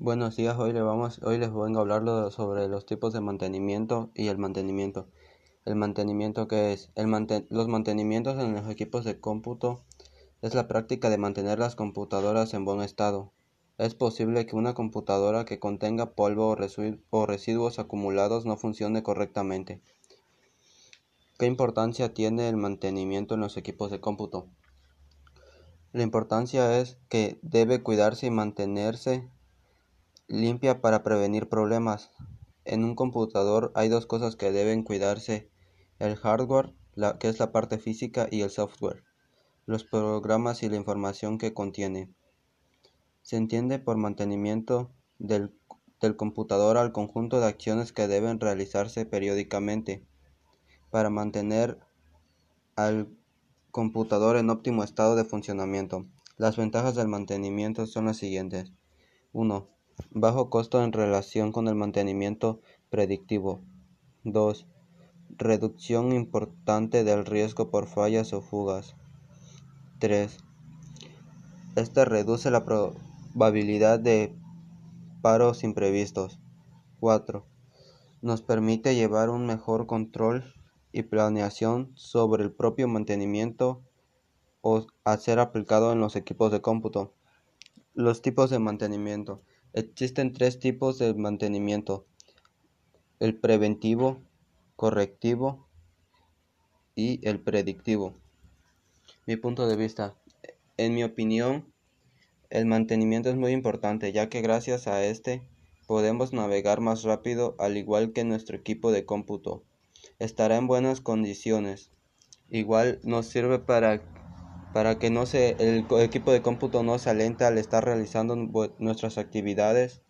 Buenos días, hoy, le vamos, hoy les vengo a hablar sobre los tipos de mantenimiento y el mantenimiento. El mantenimiento que es el los mantenimientos en los equipos de cómputo es la práctica de mantener las computadoras en buen estado. Es posible que una computadora que contenga polvo o residuos acumulados no funcione correctamente. ¿Qué importancia tiene el mantenimiento en los equipos de cómputo? La importancia es que debe cuidarse y mantenerse limpia para prevenir problemas. En un computador hay dos cosas que deben cuidarse, el hardware, que es la parte física, y el software, los programas y la información que contiene. Se entiende por mantenimiento del, del computador al conjunto de acciones que deben realizarse periódicamente para mantener al computador en óptimo estado de funcionamiento. Las ventajas del mantenimiento son las siguientes. 1 bajo costo en relación con el mantenimiento predictivo. 2. Reducción importante del riesgo por fallas o fugas. 3. Este reduce la probabilidad de paros imprevistos. 4. Nos permite llevar un mejor control y planeación sobre el propio mantenimiento o a ser aplicado en los equipos de cómputo. Los tipos de mantenimiento. Existen tres tipos de mantenimiento: el preventivo, correctivo y el predictivo. Mi punto de vista, en mi opinión, el mantenimiento es muy importante ya que gracias a este podemos navegar más rápido al igual que nuestro equipo de cómputo. Estará en buenas condiciones. Igual nos sirve para para que no se, el equipo de cómputo no se alente al estar realizando nuestras actividades